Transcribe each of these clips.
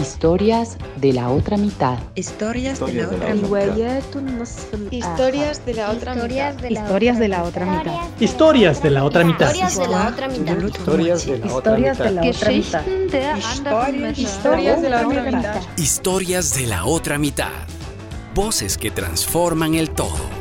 Historias de la otra mitad. Historias de la otra mitad. Historias de la otra mitad. Historias de la otra mitad. Historias de la otra mitad. Historias de la otra mitad. Historias de la otra mitad. Historias de la otra mitad. Historias de la otra mitad. Voces que transforman el todo.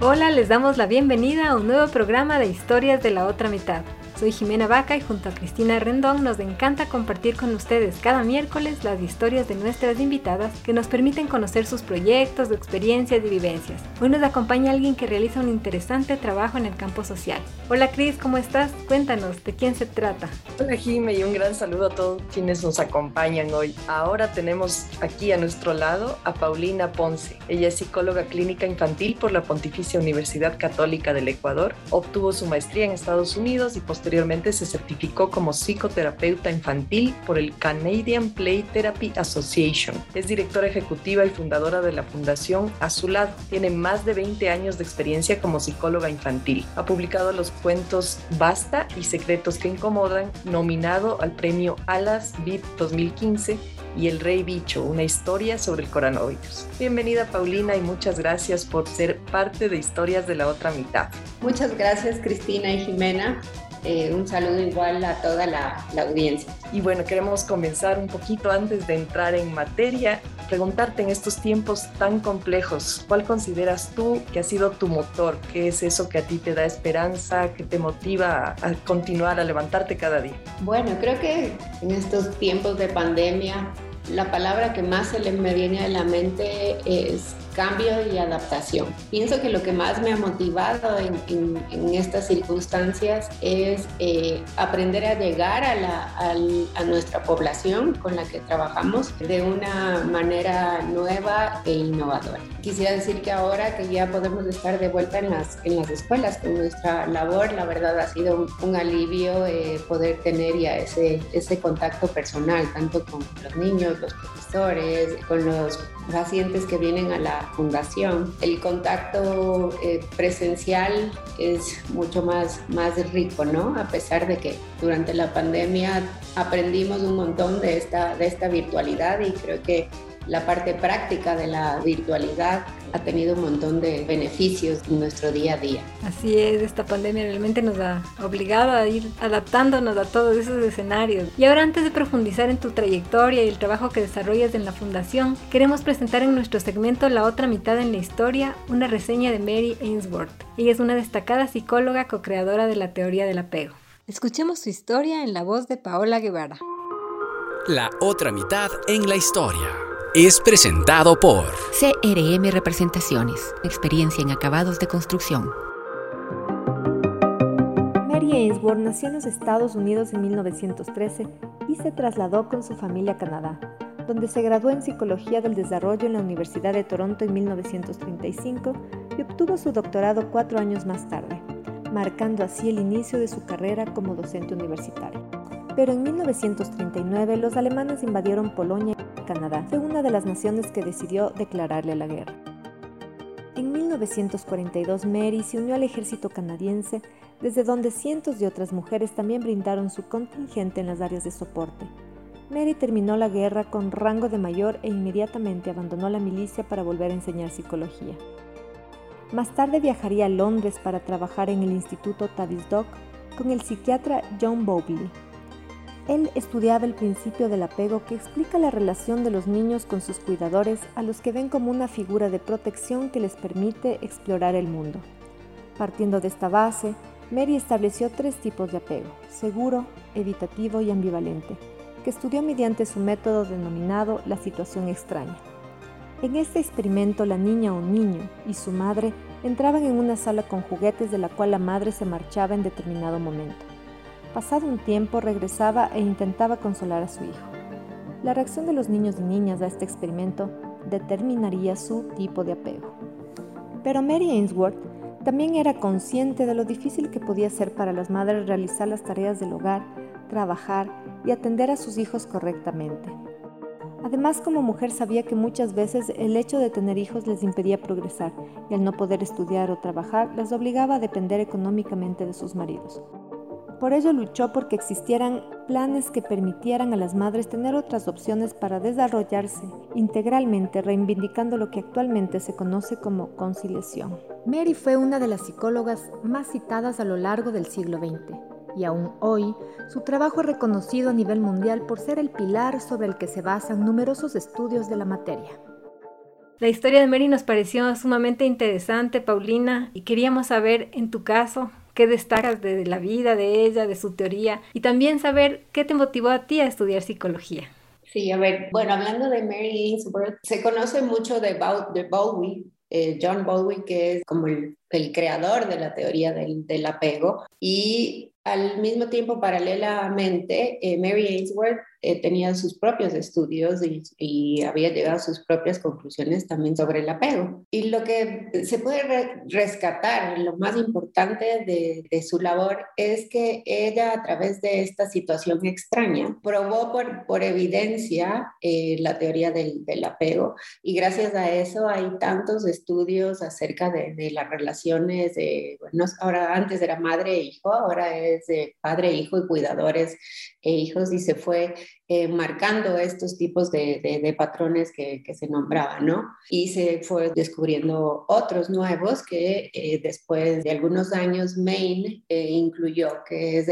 Hola, les damos la bienvenida a un nuevo programa de Historias de la otra mitad. Soy Jimena Vaca y junto a Cristina Rendón nos encanta compartir con ustedes cada miércoles las historias de nuestras invitadas que nos permiten conocer sus proyectos, experiencias y vivencias. Hoy nos acompaña alguien que realiza un interesante trabajo en el campo social. Hola Cris, ¿cómo estás? Cuéntanos, ¿de quién se trata? Hola Jime y un gran saludo a todos quienes nos acompañan hoy. Ahora tenemos aquí a nuestro lado a Paulina Ponce. Ella es psicóloga clínica infantil por la Pontificia Universidad Católica del Ecuador. Obtuvo su maestría en Estados Unidos y posteriormente Posteriormente se certificó como psicoterapeuta infantil por el Canadian Play Therapy Association. Es directora ejecutiva y fundadora de la Fundación Azulado. Tiene más de 20 años de experiencia como psicóloga infantil. Ha publicado los cuentos Basta y Secretos que Incomodan, nominado al premio Alas VIP 2015 y El Rey Bicho, una historia sobre el coronavirus. Bienvenida Paulina y muchas gracias por ser parte de Historias de la otra mitad. Muchas gracias Cristina y Jimena. Eh, un saludo igual a toda la, la, audiencia. Y bueno, queremos comenzar un poquito antes de entrar en materia, preguntarte en estos tiempos tan complejos, ¿cuál consideras tú que ha sido tu motor? ¿Qué es eso que a ti te da esperanza, que te motiva a continuar, a levantarte cada día? Bueno, creo que en estos tiempos de pandemia, la palabra que más se le me viene a la mente es cambio y adaptación. Pienso que lo que más me ha motivado en, estas circunstancias es eh, aprender a llegar a, la, a, nuestra población con la que trabajamos de una manera nueva e innovadora. Quisiera decir que ahora que ya podemos estar de vuelta en las, en las escuelas con nuestra labor, la verdad ha sido un, alivio eh, poder tener ya ese, ese contacto personal, tanto con los niños, los profesores, con los pacientes que vienen a la fundación. El contacto eh, presencial es mucho más, más rico, ¿no? A pesar de que durante la pandemia aprendimos un montón de esta, de esta virtualidad y creo que la parte práctica de la virtualidad ha tenido un montón de beneficios en nuestro día a día. Así es, esta pandemia realmente nos ha obligado a ir adaptándonos a todos esos escenarios. Y ahora antes de profundizar en tu trayectoria y el trabajo que desarrollas en la fundación, queremos presentar en nuestro segmento La otra mitad en la historia una reseña de Mary Ainsworth. Ella es una destacada psicóloga co-creadora de la teoría del apego. Escuchemos su historia en la voz de Paola Guevara. La otra mitad en la historia es presentado por CRM Representaciones, experiencia en acabados de construcción. Mary Ainsworth nació en los Estados Unidos en 1913 y se trasladó con su familia a Canadá, donde se graduó en Psicología del Desarrollo en la Universidad de Toronto en 1935 y obtuvo su doctorado cuatro años más tarde, marcando así el inicio de su carrera como docente universitario. Pero en 1939 los alemanes invadieron Polonia y Canadá. Fue una de las naciones que decidió declararle la guerra. En 1942 Mary se unió al ejército canadiense, desde donde cientos de otras mujeres también brindaron su contingente en las áreas de soporte. Mary terminó la guerra con rango de mayor e inmediatamente abandonó la milicia para volver a enseñar psicología. Más tarde viajaría a Londres para trabajar en el Instituto Tavistock con el psiquiatra John Bowlby. Él estudiaba el principio del apego que explica la relación de los niños con sus cuidadores a los que ven como una figura de protección que les permite explorar el mundo. Partiendo de esta base, Mary estableció tres tipos de apego, seguro, evitativo y ambivalente, que estudió mediante su método denominado la situación extraña. En este experimento la niña o niño y su madre entraban en una sala con juguetes de la cual la madre se marchaba en determinado momento. Pasado un tiempo regresaba e intentaba consolar a su hijo. La reacción de los niños y niñas a este experimento determinaría su tipo de apego. Pero Mary Ainsworth también era consciente de lo difícil que podía ser para las madres realizar las tareas del hogar, trabajar y atender a sus hijos correctamente. Además, como mujer sabía que muchas veces el hecho de tener hijos les impedía progresar y al no poder estudiar o trabajar les obligaba a depender económicamente de sus maridos. Por ello luchó porque existieran planes que permitieran a las madres tener otras opciones para desarrollarse integralmente, reivindicando lo que actualmente se conoce como conciliación. Mary fue una de las psicólogas más citadas a lo largo del siglo XX y aún hoy su trabajo es reconocido a nivel mundial por ser el pilar sobre el que se basan numerosos estudios de la materia. La historia de Mary nos pareció sumamente interesante, Paulina, y queríamos saber, en tu caso, qué destacas de la vida de ella, de su teoría, y también saber qué te motivó a ti a estudiar psicología. Sí, a ver, bueno, hablando de Mary Ainsworth, se conoce mucho de, Bowie, eh, John Bowie, que es como el, creador de la teoría del, del, apego, y al mismo tiempo, paralelamente, eh, Mary Ainsworth eh, tenía sus propios estudios y, había llegado a sus propias conclusiones también sobre el apego. Y lo que se puede rescatar, lo más importante de, su labor, es que ella a través de esta situación extraña probó por, por evidencia eh, la teoría del, del, apego y gracias a eso hay tantos estudios acerca de, de las relaciones de, bueno, ahora antes era madre e hijo, ahora es de padre, hijo y cuidadores e hijos y se fue eh, marcando estos tipos de, de, patrones que, que, se nombraban, ¿no? Y se fue descubriendo otros nuevos que eh, después de algunos años Maine eh, incluyó, que es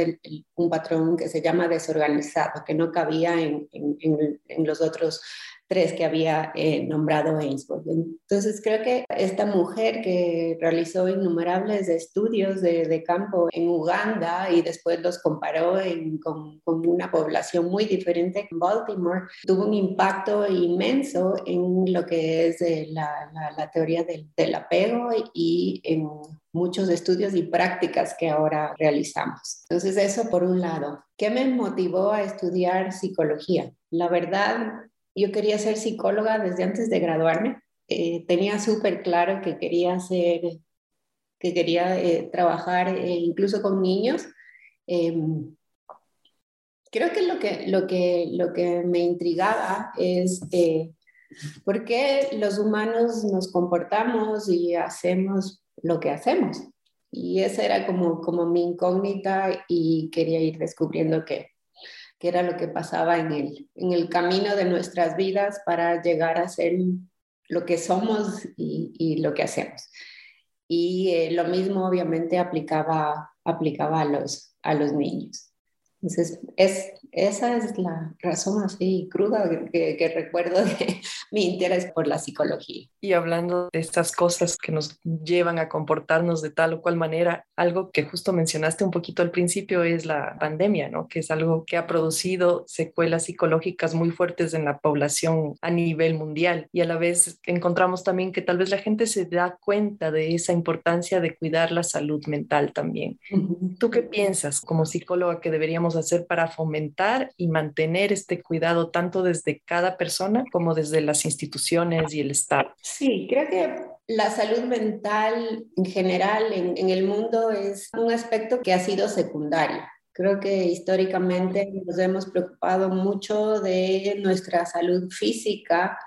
un patrón que se llama desorganizado, que no cabía en, en, en los otros tres que había eh, nombrado Ainsworth. Entonces creo que esta mujer que realizó innumerables estudios de, campo en Uganda y después los comparó con, una población muy diferente en Baltimore, tuvo un impacto inmenso en lo que es eh, la, teoría del apego y en muchos estudios y prácticas que ahora realizamos. Entonces, eso por un lado. ¿Qué me motivó a estudiar psicología? La verdad, yo quería ser psicóloga desde antes de graduarme. Eh, tenía súper claro que quería hacer, que quería eh, trabajar eh, incluso con niños. Em, creo que lo que, lo que lo que me intrigaba es por qué los humanos nos comportamos y hacemos lo que hacemos. Y esa era como, como mi incógnita y quería ir descubriendo qué que era lo que pasaba en el, en el camino de nuestras vidas para llegar a ser lo que somos y, lo que hacemos. Y eh, lo mismo obviamente aplicaba, aplicaba a, los, a los niños. Entonces, es, esa es la razón así cruda que, que, recuerdo de mi interés por la psicología. Y hablando de estas cosas que nos llevan a comportarnos de tal o cual manera, algo que justo mencionaste un poquito al principio es la pandemia, ¿no? Que es algo que ha producido secuelas psicológicas muy fuertes en la población a nivel mundial. Y a la vez encontramos también que tal vez la gente se da cuenta de esa importancia de cuidar la salud mental también. ¿Tú qué piensas como psicóloga que deberíamos hacer para fomentar y mantener este cuidado tanto desde cada persona como desde las instituciones y el Estado? Sí, creo que la salud mental en general en, en el mundo es un aspecto que ha sido secundario. Creo que históricamente nos hemos preocupado mucho de nuestra salud física,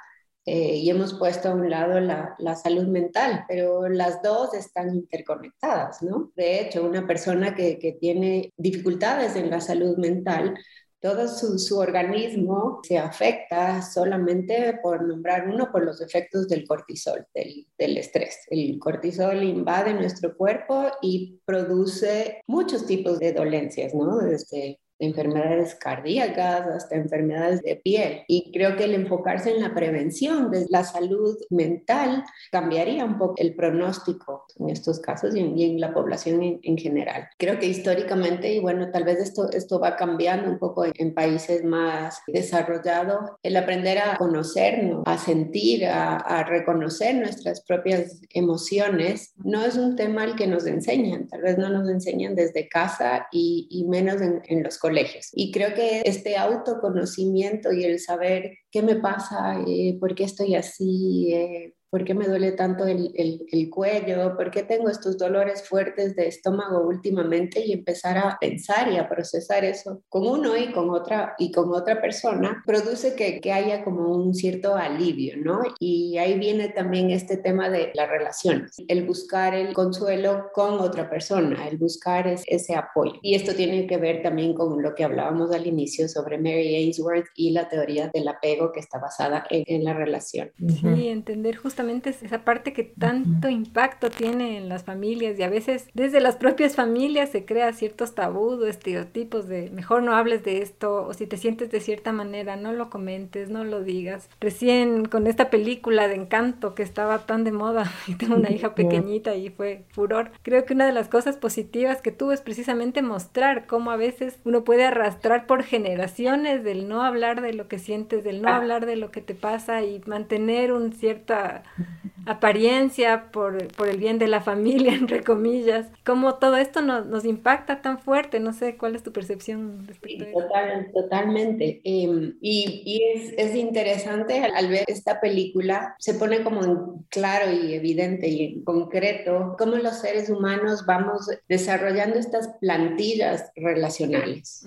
eh, y hemos puesto a un lado la, la, salud mental, pero las dos están interconectadas, ¿no? De hecho, una persona que, que tiene dificultades en la salud mental, todo su, su, organismo se afecta solamente por nombrar uno por los efectos del cortisol, del, del, estrés. El cortisol invade nuestro cuerpo y produce muchos tipos de dolencias, ¿no? Desde enfermedades cardíacas hasta enfermedades de piel. Y creo que el enfocarse en la prevención de la salud mental cambiaría un poco el pronóstico en estos casos y en, la población en, general. Creo que históricamente, y bueno, tal vez esto, esto va cambiando un poco en, países más desarrollados, el aprender a conocernos, a sentir, a, reconocer nuestras propias emociones, no es un tema al que nos enseñan, tal vez no nos enseñan desde casa y, y menos en, en los colegios colegios. Y creo que este autoconocimiento y el saber qué me pasa, eh, por qué estoy así, eh, ¿Por qué me duele tanto el, el, cuello? ¿Por qué tengo estos dolores fuertes de estómago últimamente? Y empezar a pensar y a procesar eso con uno y con otra, y con otra persona, produce que, que haya como un cierto alivio, ¿no? Y ahí viene también este tema de las relaciones, el buscar el consuelo con otra persona, el buscar ese apoyo. Y esto tiene que ver también con lo que hablábamos al inicio sobre Mary Ainsworth y la teoría del apego que está basada en, la relación. Sí, entender justamente esa parte que tanto impacto tiene en las familias y a veces desde las propias familias se crea ciertos tabús o estereotipos de mejor no hables de esto o si te sientes de cierta manera no lo comentes, no lo digas. Recién con esta película de encanto que estaba tan de moda y tengo una hija pequeñita y fue furor, creo que una de las cosas positivas que tuvo es precisamente mostrar cómo a veces uno puede arrastrar por generaciones del no hablar de lo que sientes, del no hablar de lo que te pasa y mantener una cierta apariencia por, por el bien de la familia, entre comillas. Cómo todo esto nos impacta tan fuerte, no sé cuál es tu percepción respecto Totalmente. Em, y, y es, es, interesante al, ver esta película, se pone como en claro y evidente y en concreto cómo los seres humanos vamos desarrollando estas plantillas relacionales.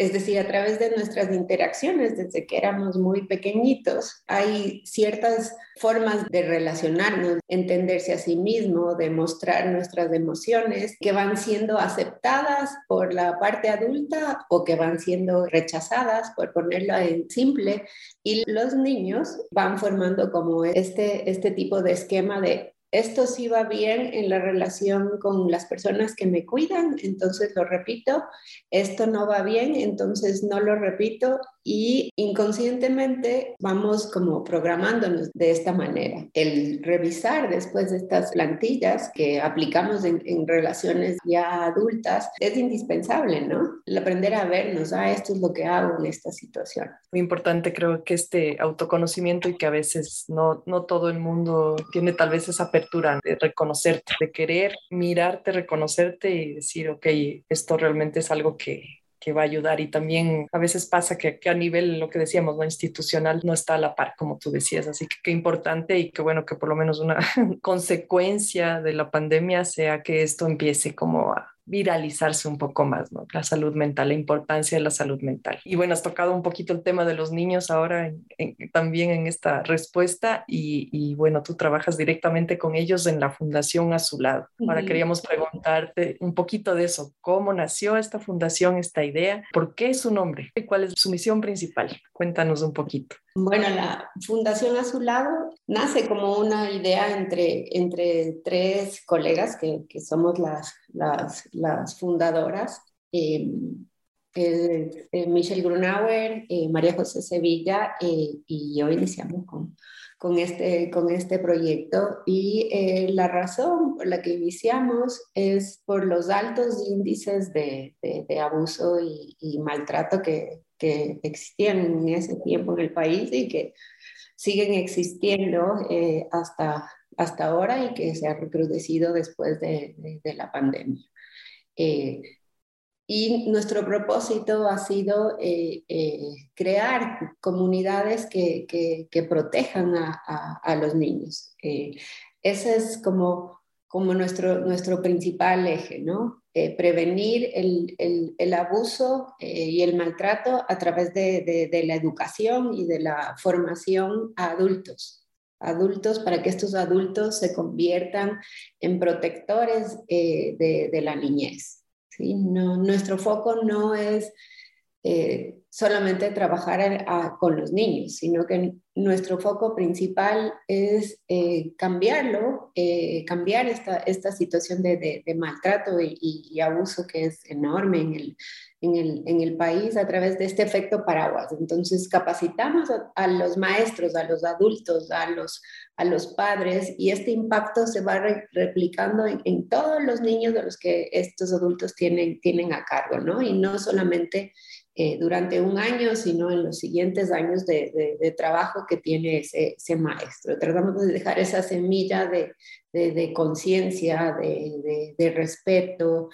Es decir, a través de nuestras interacciones desde que éramos muy pequeñitos, hay ciertas formas de relacionarnos, entenderse a sí mismo, demostrar nuestras emociones que van siendo aceptadas por la parte adulta o que van siendo rechazadas, por ponerlo en simple, y los niños van formando como este, este tipo de esquema de esto sí va bien en la relación con las personas que me cuidan, entonces lo repito, esto no va bien, entonces no lo repito y inconscientemente vamos como programándonos de esta manera. El revisar después de estas plantillas que aplicamos en, relaciones ya adultas es indispensable, ¿no? El aprender a vernos, ah, esto es lo que hago en esta situación. Muy importante creo que este autoconocimiento y que a veces no, no todo el mundo tiene tal vez esa apertura de reconocerte, de querer mirarte, reconocerte y decir, ok, esto realmente es algo que, que va a ayudar. Y también a veces pasa que, que, a nivel, lo que decíamos, no institucional, no está a la par, como tú decías, así que qué importante y qué bueno que por lo menos una consecuencia de la pandemia sea que esto empiece como a, viralizarse un poco más, ¿no? La salud mental, la importancia de la salud mental. Y bueno, has tocado un poquito el tema de los niños ahora también en esta respuesta y, bueno, tú trabajas directamente con ellos en la Fundación a su lado. Ahora queríamos preguntarte un poquito de eso, ¿cómo nació esta fundación, esta idea? ¿Por qué su nombre? ¿Y cuál es su misión principal? Cuéntanos un poquito. Bueno, la Fundación a su lado nace como una idea entre, entre tres colegas que, que somos las, las, fundadoras. Eh, Michelle Grunauer, eh, María José Sevilla eh, y yo iniciamos con, con, este, con este proyecto. Y la razón por la que iniciamos es por los altos índices de, de, abuso y maltrato que, que existían en ese tiempo en el país y que siguen existiendo eh, hasta, hasta ahora y que se ha recrudecido después de, de, la pandemia. Eh, y nuestro propósito ha sido eh, crear comunidades que, que, protejan a, a, a, los niños. ese es como, como nuestro, nuestro principal eje, ¿no? Eh, prevenir el, el, abuso eh, y el maltrato a través de, de, de, la educación y de la formación a adultos. Adultos para que estos adultos se conviertan en protectores eh, de, la niñez. ¿sí? No, nuestro foco no es solamente trabajar con los niños, sino que nuestro foco principal es eh, cambiarlo, eh, cambiar esta, esta situación de, de, maltrato y, abuso que es enorme en el, en, el, en el, país a través de este efecto paraguas. Entonces capacitamos a, los maestros, a los adultos, a los, a los padres y este impacto se va replicando en, en, todos los niños de los que estos adultos tienen, tienen a cargo, ¿no? Y no solamente eh, durante un año, sino en los siguientes años de, de, trabajo que tiene ese, ese, maestro. Tratamos de dejar esa semilla de, de conciencia, de, respeto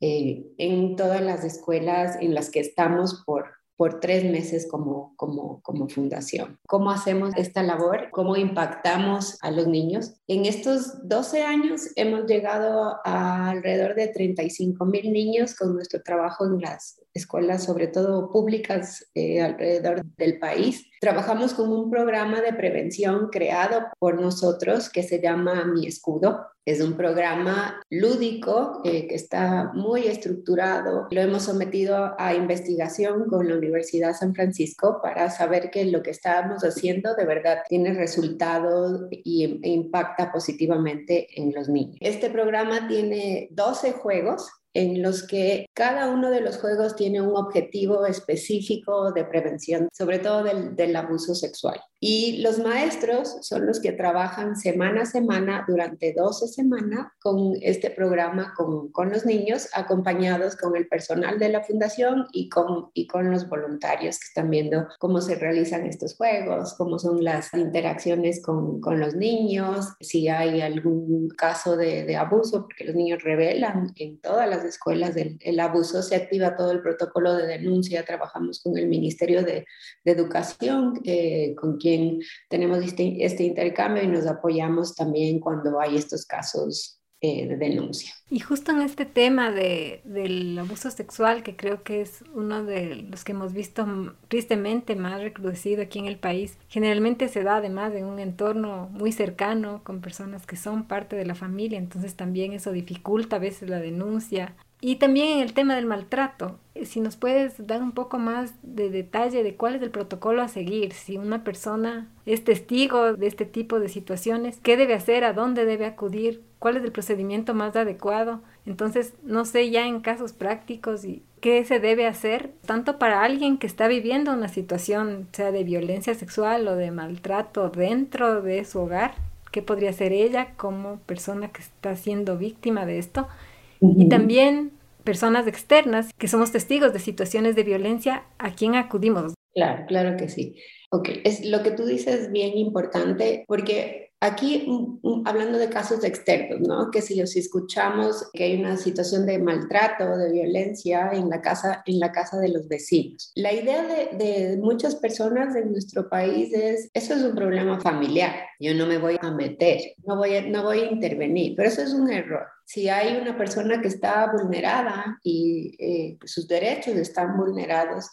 eh, en todas las escuelas en las que estamos por, por tres meses como, como, como fundación. ¿Cómo hacemos esta labor? ¿Cómo impactamos a los niños? En estos 12 años hemos llegado a alrededor de 35 mil niños con nuestro trabajo en las escuelas, sobre todo públicas eh, alrededor del país. Trabajamos con un programa de prevención creado por nosotros que se llama Mi Escudo. Es un programa lúdico eh, que está muy estructurado. Lo hemos sometido a investigación con la Universidad San Francisco para saber que lo que estábamos haciendo de verdad tiene resultados y, e impacta positivamente en los niños. Este programa tiene 12 juegos en los que cada uno de los juegos tiene un objetivo específico de prevención, sobre todo del, abuso sexual. Y los maestros son los que trabajan semana a semana durante 12 semanas con este programa con, con, los niños, acompañados con el personal de la fundación y con, y con los voluntarios que están viendo cómo se realizan estos juegos, cómo son las interacciones con, con los niños, si hay algún caso de, de abuso, porque los niños revelan en todas las escuelas el abuso, se activa todo el protocolo de denuncia, trabajamos con el Ministerio de, Educación, eh, con quien tenemos este, este intercambio y nos apoyamos también cuando hay estos casos eh, de denuncia. Y justo en este tema de, del abuso sexual, que creo que es uno de los que hemos visto tristemente más recrudecido aquí en el país, generalmente se da además en un entorno muy cercano con personas que son parte de la familia, entonces también eso dificulta a veces la denuncia. Y también en el tema del maltrato, si nos puedes dar un poco más de detalle de cuál es el protocolo a seguir, si una persona es testigo de este tipo de situaciones, qué debe hacer, a dónde debe acudir, cuál es el procedimiento más adecuado. Entonces, no sé ya en casos prácticos y qué se debe hacer, tanto para alguien que está viviendo una situación, sea de violencia sexual o de maltrato dentro de su hogar, qué podría hacer ella como persona que está siendo víctima de esto y también personas externas que somos testigos de situaciones de violencia a quien acudimos. Claro, claro que sí. Ok, es, lo que tú dices es bien importante porque aquí, mm, mm, hablando de casos externos, ¿no? Que si, si escuchamos que hay una situación de maltrato, de violencia en la casa, en la casa de los vecinos. La idea de, de muchas personas de nuestro país es, eso es un problema familiar, yo no me voy a meter, no voy a, no voy a intervenir, pero eso es un error. Si hay una persona que está vulnerada y eh, sus derechos están vulnerados,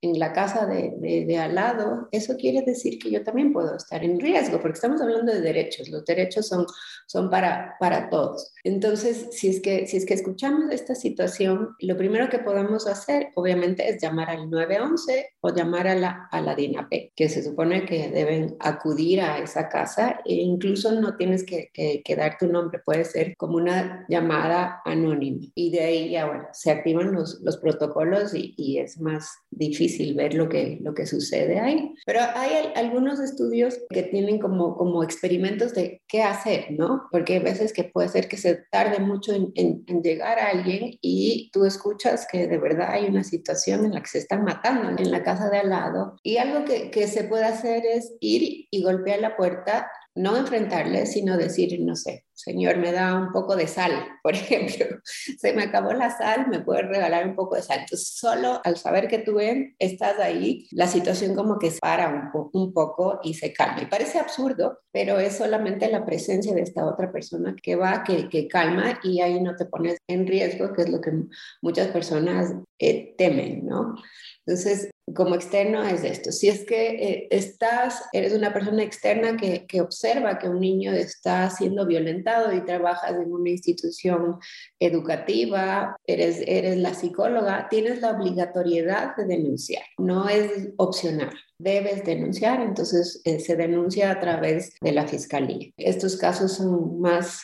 en la casa de, de, al lado, eso quiere decir que yo también puedo estar en riesgo, porque estamos hablando de derechos, los derechos son, son para, para todos. Entonces, si es, que, si es que escuchamos esta situación, lo primero que podemos hacer, obviamente, es llamar al 911 o llamar a la, a la DINAPE, que se supone que deben acudir a esa casa e incluso no tienes que, que, dar tu nombre, puede ser como una llamada anónima. Y de ahí ya, bueno, se activan los, los protocolos y, y es más difícil ver lo que, lo que sucede ahí. Pero hay algunos estudios que tienen como, como experimentos de qué hacer, ¿no? Porque hay veces que puede ser que se tarde mucho en, en, llegar a alguien y tú escuchas que de verdad hay una situación en la que se están matando en la casa de al lado. Y algo que, que se puede hacer es ir y golpear la puerta no enfrentarle, sino decir, no sé, Señor, me da un poco de sal, por ejemplo, se me acabó la sal, me puedes regalar un poco de sal. Entonces, solo al saber que tú estás ahí, la situación como que para un, un poco y se calma. Y parece absurdo, pero es solamente la presencia de esta otra persona que va, que, que calma y ahí no te pones en riesgo, que es lo que muchas personas eh, temen, ¿no? Entonces, como externo es esto. Si es que eh, estás, eres una persona externa que, observa que un niño está siendo violentado y trabajas en una institución educativa, eres, eres la psicóloga, tienes la obligatoriedad de denunciar, no es opcional. Debes denunciar, entonces eh, se denuncia a través de la fiscalía. Estos casos son más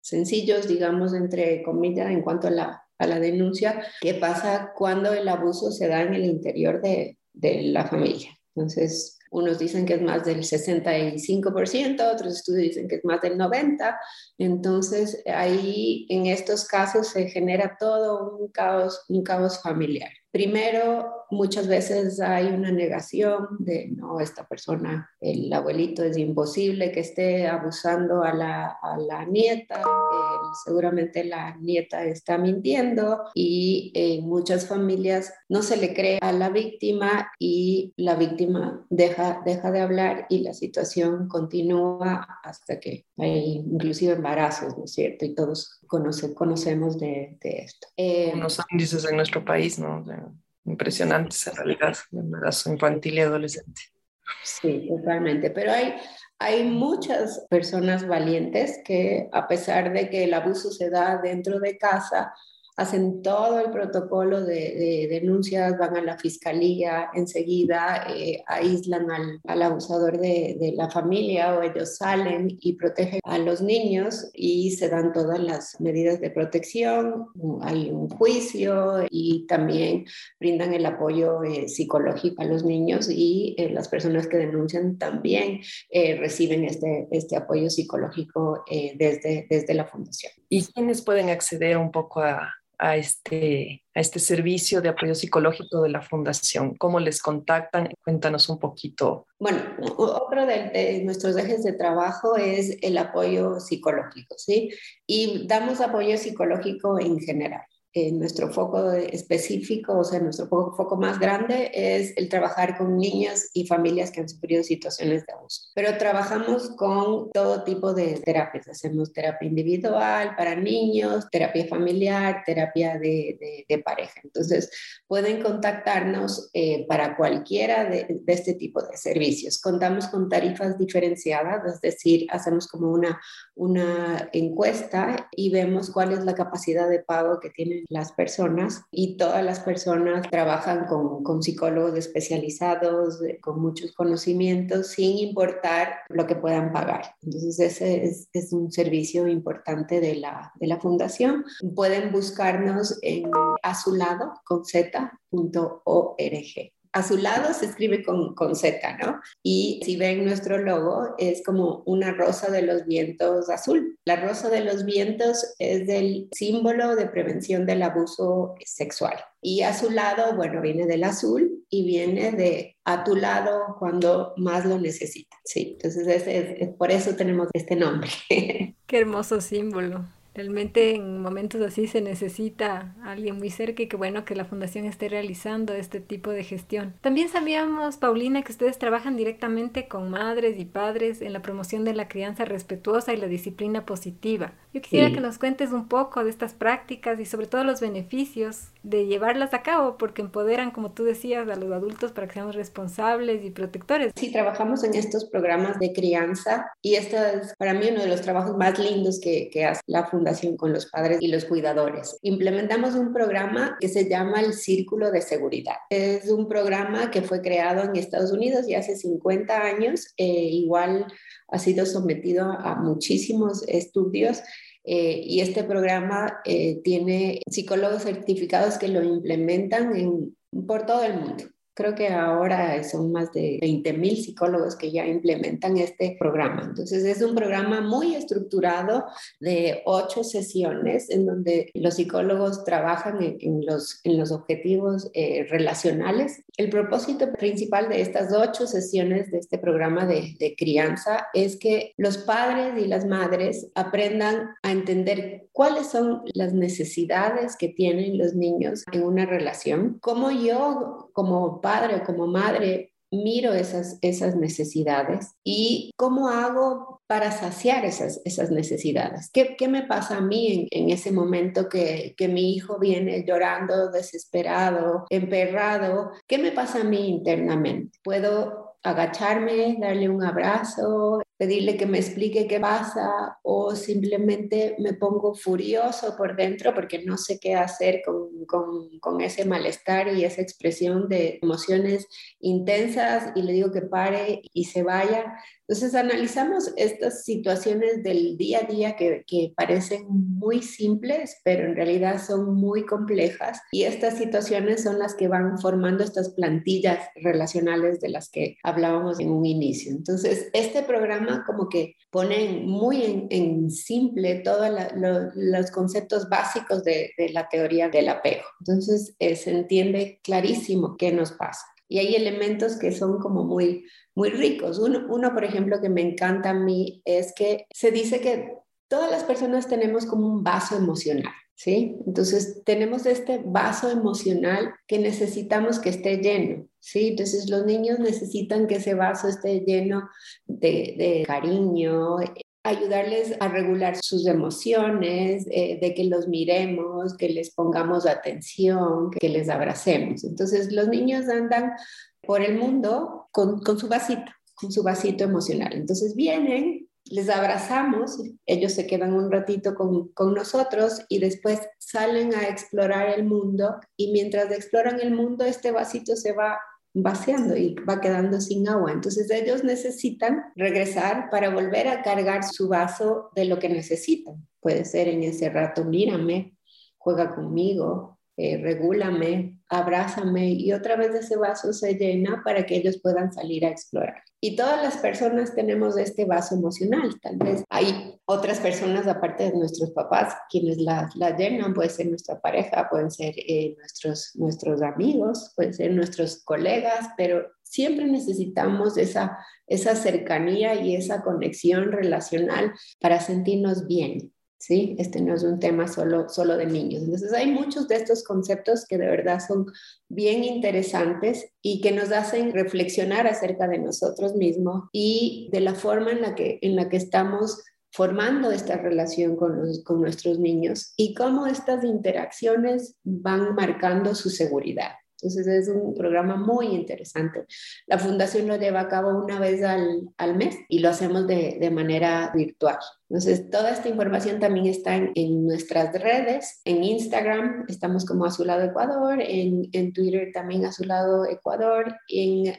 sencillos, digamos, entre comillas, en cuanto a la a la denuncia, qué pasa cuando el abuso se da en el interior de, de la familia. Entonces, unos dicen que es más del 65%, otros estudios dicen que es más del 90%. Entonces, ahí en estos casos se genera todo un caos, un caos familiar. Primero, muchas veces hay una negación de, no, esta persona, el abuelito es imposible que esté abusando a la, a la nieta, seguramente la nieta está mintiendo y en muchas familias no se le cree a la víctima y la víctima deja, deja de hablar y la situación continúa hasta que hay inclusive embarazos, ¿no es cierto? Y todos conoce, conocemos de, de esto. Eh, Unos índices en nuestro país, ¿no? Impresionantes en realidad, de embarazo infantil y adolescente. Sí, totalmente. Pero hay, hay muchas personas valientes que a pesar de que el abuso se da dentro de casa, hacen todo el protocolo de, denuncias, van a la fiscalía, enseguida eh, aíslan al, al abusador de, de, la familia o ellos salen y protegen a los niños y se dan todas las medidas de protección, hay un juicio y también brindan el apoyo eh, psicológico a los niños y eh, las personas que denuncian también reciben este, este apoyo psicológico desde, desde la fundación. ¿Y quiénes pueden acceder un poco a, a este, a este servicio de apoyo psicológico de la Fundación? ¿Cómo les contactan? Cuéntanos un poquito. Bueno, otro de, nuestros ejes de trabajo es el apoyo psicológico, ¿sí? Y damos apoyo psicológico en general nuestro foco específico, o sea, nuestro foco, más grande es el trabajar con niños y familias que han sufrido situaciones de abuso. Pero trabajamos con todo tipo de terapias. Hacemos terapia individual para niños, terapia familiar, terapia de, de, pareja. Entonces, pueden contactarnos eh, para cualquiera de, de, este tipo de servicios. Contamos con tarifas diferenciadas, es decir, hacemos como una, una encuesta y vemos cuál es la capacidad de pago que tienen las personas y todas las personas trabajan con, con psicólogos especializados, con muchos conocimientos, sin importar lo que puedan pagar. Entonces ese es, un servicio importante de la, de la fundación. Pueden buscarnos en azulado con z.org a su lado se escribe con, con Z, ¿no? Y si ven nuestro logo, es como una rosa de los vientos azul. La rosa de los vientos es del símbolo de prevención del abuso sexual. Y a su lado, bueno, viene del azul y viene de a tu lado cuando más lo necesitas. Sí, entonces es por eso tenemos este nombre. Qué hermoso símbolo. Realmente en momentos así se necesita alguien muy cerca y qué bueno que la fundación esté realizando este tipo de gestión. También sabíamos, Paulina, que ustedes trabajan directamente con madres y padres en la promoción de la crianza respetuosa y la disciplina positiva. Yo quisiera que nos cuentes un poco de estas prácticas y sobre todo los beneficios de llevarlas a cabo porque empoderan, como tú decías, a los adultos para que seamos responsables y protectores. Sí, trabajamos en estos programas de crianza y este es para mí uno de los trabajos más lindos que, que hace la fundación con los padres y los cuidadores. Implementamos un programa que se llama el Círculo de Seguridad. Es un programa que fue creado en Estados Unidos y hace 50 años. Eh, igual ha sido sometido a muchísimos estudios eh, y este programa eh, tiene psicólogos certificados que lo implementan en, por todo el mundo. Creo que ahora son más de 20 mil psicólogos que ya implementan este programa. Entonces es un programa muy estructurado de ocho sesiones en donde los psicólogos trabajan en, los, en los objetivos eh, relacionales. El propósito principal de estas ocho sesiones de este programa de, de crianza es que los padres y las madres aprendan a entender cuáles son las necesidades que tienen los niños en una relación, cómo yo como padre o como madre miro esas, esas necesidades y cómo hago para saciar esas, esas necesidades. ¿Qué, ¿Qué, me pasa a mí en, en ese momento que, que, mi hijo viene llorando, desesperado, emperrado? ¿Qué me pasa a mí internamente? ¿Puedo agacharme, darle un abrazo, pedirle que me explique qué pasa o simplemente me pongo furioso por dentro porque no sé qué hacer con, con, con, ese malestar y esa expresión de emociones intensas y le digo que pare y se vaya. Entonces analizamos estas situaciones del día a día que, que, parecen muy simples, pero en realidad son muy complejas y estas situaciones son las que van formando estas plantillas relacionales de las que hablábamos en un inicio. Entonces, este programa como que pone muy en, simple todos los conceptos básicos de, de, la teoría del apego. Entonces, eh, se entiende clarísimo qué nos pasa. Y hay elementos que son como muy, muy ricos. Uno, uno, por ejemplo, que me encanta a mí es que se dice que todas las personas tenemos como un vaso emocional. ¿Sí? Entonces tenemos este vaso emocional que necesitamos que esté lleno, ¿sí? Entonces los niños necesitan que ese vaso esté lleno de, de cariño, ayudarles a regular sus emociones, eh, de que los miremos, que les pongamos atención, que les abracemos. Entonces los niños andan por el mundo con, con su vasito, con su vasito emocional. Entonces vienen, les abrazamos, ellos se quedan un ratito con, con, nosotros y después salen a explorar el mundo y mientras exploran el mundo este vasito se va vaciando y va quedando sin agua. Entonces ellos necesitan regresar para volver a cargar su vaso de lo que necesitan. Puede ser en ese rato, mírame, juega conmigo, eh, regúlame, abrázame y otra vez ese vaso se llena para que ellos puedan salir a explorar. Y todas las personas tenemos este vaso emocional. Tal vez hay otras personas aparte de nuestros papás quienes la, llenan, puede ser nuestra pareja, pueden ser eh, nuestros, nuestros amigos, pueden ser nuestros colegas, pero siempre necesitamos esa, esa cercanía y esa conexión relacional para sentirnos bien. ¿Sí? Este no es un tema solo, solo de niños. Entonces hay muchos de estos conceptos que de verdad son bien interesantes y que nos hacen reflexionar acerca de nosotros mismos y de la forma en la que, en la que estamos formando esta relación con, con nuestros niños y cómo estas interacciones van marcando su seguridad. Entonces es un programa muy interesante. La fundación lo lleva a cabo una vez al, al mes y lo hacemos de, de manera virtual. Entonces, toda esta información también está en, nuestras redes. En Instagram estamos como a su lado Ecuador, en, en Twitter también a su lado Ecuador, en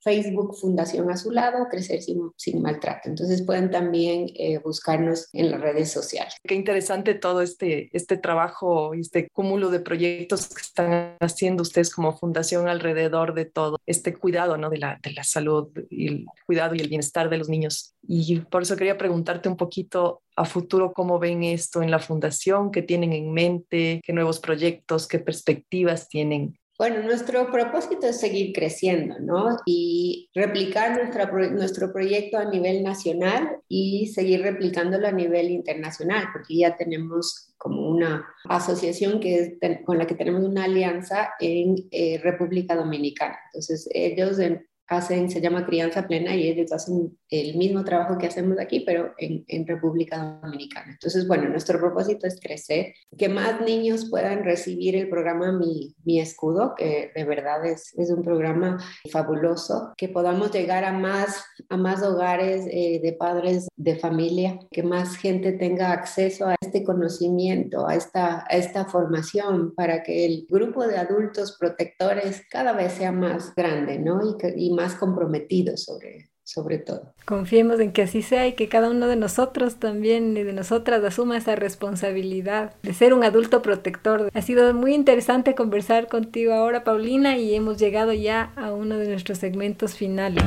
Facebook Fundación a su lado, Crecer sin, sin Maltrato. Entonces, pueden también eh, buscarnos en las redes sociales. Qué interesante todo este, este trabajo y este cúmulo de proyectos que están haciendo ustedes como fundación alrededor de todo este cuidado ¿no? de, la, de la salud y el cuidado y el bienestar de los niños. Y por eso quería preguntar un poquito a futuro cómo ven esto en la fundación, qué tienen en mente, qué nuevos proyectos, qué perspectivas tienen. Bueno, nuestro propósito es seguir creciendo, ¿no? Y replicar nuestra, nuestro proyecto a nivel nacional y seguir replicándolo a nivel internacional, porque ya tenemos como una asociación que con la que tenemos una alianza en eh, República Dominicana. Entonces, ellos en, hacen, se llama crianza plena y ellos hacen el mismo trabajo que hacemos aquí, pero en, República Dominicana. Entonces, bueno, nuestro propósito es crecer, que más niños puedan recibir el programa Mi, Mi Escudo, que de verdad es, un programa fabuloso, que podamos llegar a más, a más hogares eh, de padres de familia, que más gente tenga acceso a este conocimiento, a esta, a esta formación, para que el grupo de adultos protectores cada vez sea más grande, ¿no? Y, y más comprometido sobre, sobre todo. Confiemos en que así sea y que cada uno de nosotros también y de nosotras asuma esa responsabilidad de ser un adulto protector. Ha sido muy interesante conversar contigo ahora, Paulina, y hemos llegado ya a uno de nuestros segmentos finales.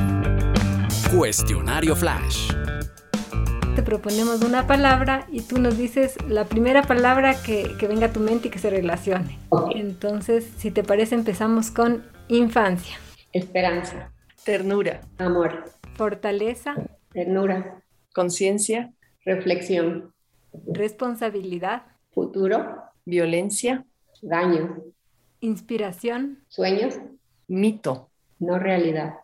Cuestionario Flash. Te proponemos una palabra y tú nos dices la primera palabra que, que venga a tu mente y que se relacione. Okay. Entonces, si te parece, empezamos con infancia. Esperanza. Ternura. Amor. Fortaleza. Ternura. Conciencia. Reflexión. Responsabilidad. Futuro. Violencia. Daño. Inspiración. Sueños. Mito. No realidad.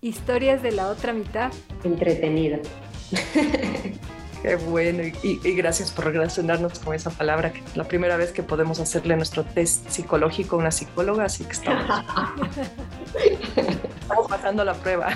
Historias de la otra mitad. Entretenido. Qué bueno, y, y, gracias por relacionarnos con esa palabra, que es la primera vez que podemos hacerle nuestro test psicológico a una psicóloga, así que estamos, estamos pasando la prueba.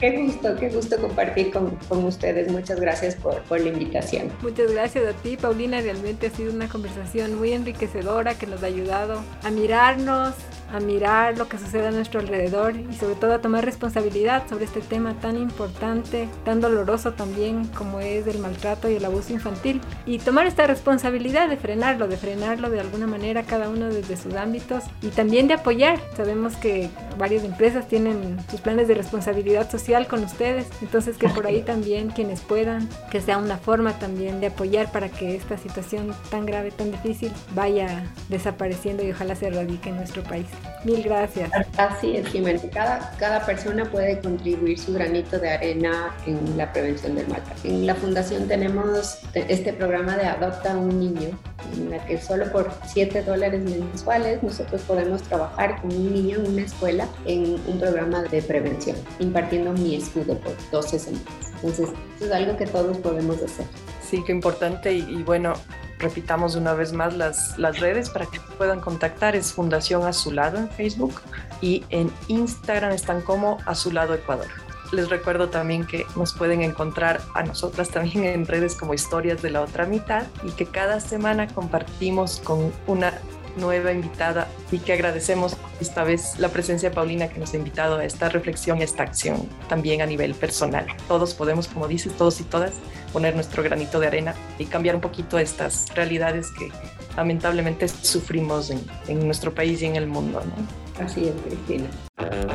Qué gusto, qué gusto compartir con, con ustedes. Muchas gracias por, por, la invitación. Muchas gracias a ti, Paulina. Realmente ha sido una conversación muy enriquecedora que nos ha ayudado a mirarnos, a mirar lo que sucede a nuestro alrededor y sobre todo a tomar responsabilidad sobre este tema tan importante, tan doloroso también como es el maltrato y el abuso infantil. Y tomar esta responsabilidad de frenarlo, de frenarlo de alguna manera cada uno desde sus ámbitos y también de apoyar. Sabemos que varias empresas tienen sus planes de responsabilidad social con ustedes, entonces que por ahí también quienes puedan, que sea una forma también de apoyar para que esta situación tan grave, tan difícil, vaya desapareciendo y ojalá se erradique en nuestro país. Mil gracias. Así es, Jiménez. Cada, cada persona puede contribuir su granito de arena en la prevención del maltrato. En la Fundación tenemos este programa de Adopta a un Niño, en la que solo por 7 dólares mensuales nosotros podemos trabajar con un niño en una escuela en un programa de prevención, impartiendo mi escudo por 12 semanas. Entonces, eso es algo que todos podemos hacer. Sí, qué importante y, bueno, repitamos una vez más las, las redes para que puedan contactar. Es Fundación Azulado en Facebook y en Instagram están como Azulado Ecuador. Les recuerdo también que nos pueden encontrar a nosotras también en redes como Historias de la Otra Mitad y que cada semana compartimos con una nueva invitada y que agradecemos esta vez la presencia de Paulina que nos ha invitado a esta reflexión y esta acción también a nivel personal. Todos podemos, como dices, todos y todas, poner nuestro granito de arena y cambiar un poquito estas realidades que lamentablemente sufrimos en, en nuestro país y en el mundo. ¿no? Así es, Cristina.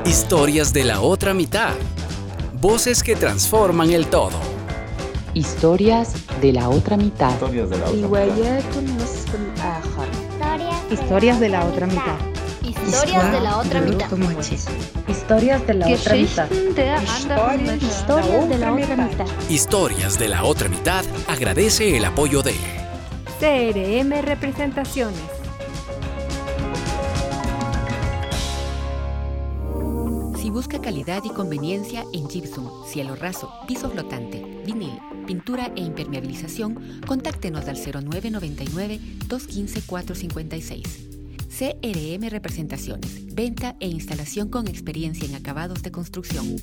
Historias de la otra mitad. Voces que transforman el todo. Historias de la otra mitad. Historias de la otra mitad. Historias de la otra mitad. Historias de la otra mitad. Historias de la otra mitad. Historias de la otra mitad. Historias de la otra mitad agradece el apoyo de CRM Representaciones. Si busca calidad y conveniencia en gypsum, cielo raso, piso flotante, vinil, pintura e impermeabilización, contáctenos al 0999 215 456. CRM Representaciones, venta e instalación con experiencia en acabados de construcción.